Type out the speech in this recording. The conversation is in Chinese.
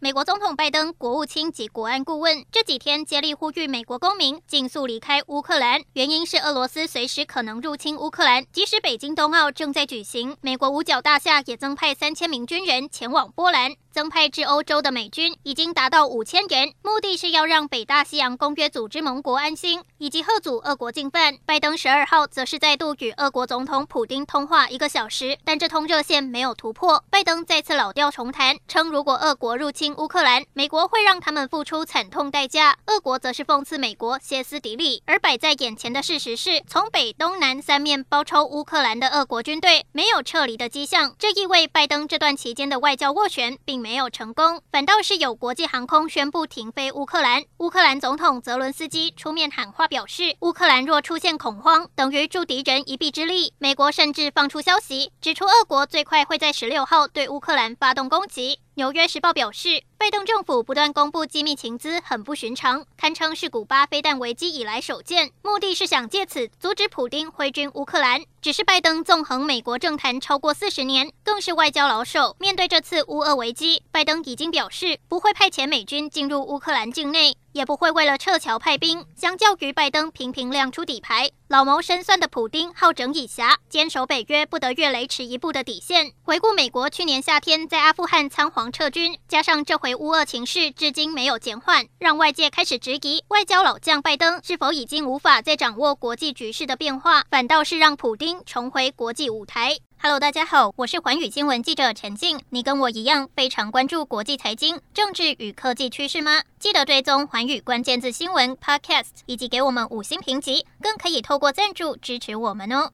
美国总统拜登、国务卿及国安顾问这几天接力呼吁美国公民尽速离开乌克兰，原因是俄罗斯随时可能入侵乌克兰。即使北京冬奥正在举行，美国五角大厦也增派三千名军人前往波兰。增派至欧洲的美军已经达到五千人，目的是要让北大西洋公约组织盟国安心，以及吓阻俄国进犯。拜登十二号则是再度与俄国总统普丁通话一个小时，但这通热线没有突破。拜登再次老调重弹，称如果俄国入侵乌克兰，美国会让他们付出惨痛代价。俄国则是讽刺美国歇斯底里。而摆在眼前的事实是，从北、东、南三面包抄乌克兰的俄国军队没有撤离的迹象，这意味拜登这段期间的外交斡旋并没。没有成功，反倒是有国际航空宣布停飞乌克兰。乌克兰总统泽伦斯基出面喊话，表示乌克兰若出现恐慌，等于助敌人一臂之力。美国甚至放出消息，指出俄国最快会在十六号对乌克兰发动攻击。纽约时报表示，拜登政府不断公布机密情资，很不寻常，堪称是古巴飞弹危机以来首见。目的是想借此阻止普丁挥军乌克兰。只是拜登纵横美国政坛超过四十年，更是外交老手。面对这次乌俄危机，拜登已经表示不会派遣美军进入乌克兰境内。也不会为了撤侨派兵。相较于拜登频频亮出底牌，老谋深算的普丁好整以暇，坚守北约不得越雷池一步的底线。回顾美国去年夏天在阿富汗仓皇撤军，加上这回乌俄情势至今没有减缓，让外界开始质疑外交老将拜登是否已经无法再掌握国际局势的变化，反倒是让普丁重回国际舞台。Hello，大家好，我是环宇新闻记者陈静。你跟我一样非常关注国际财经、政治与科技趋势吗？记得追踪环宇关键字新闻 Podcast，以及给我们五星评级，更可以透过赞助支持我们哦。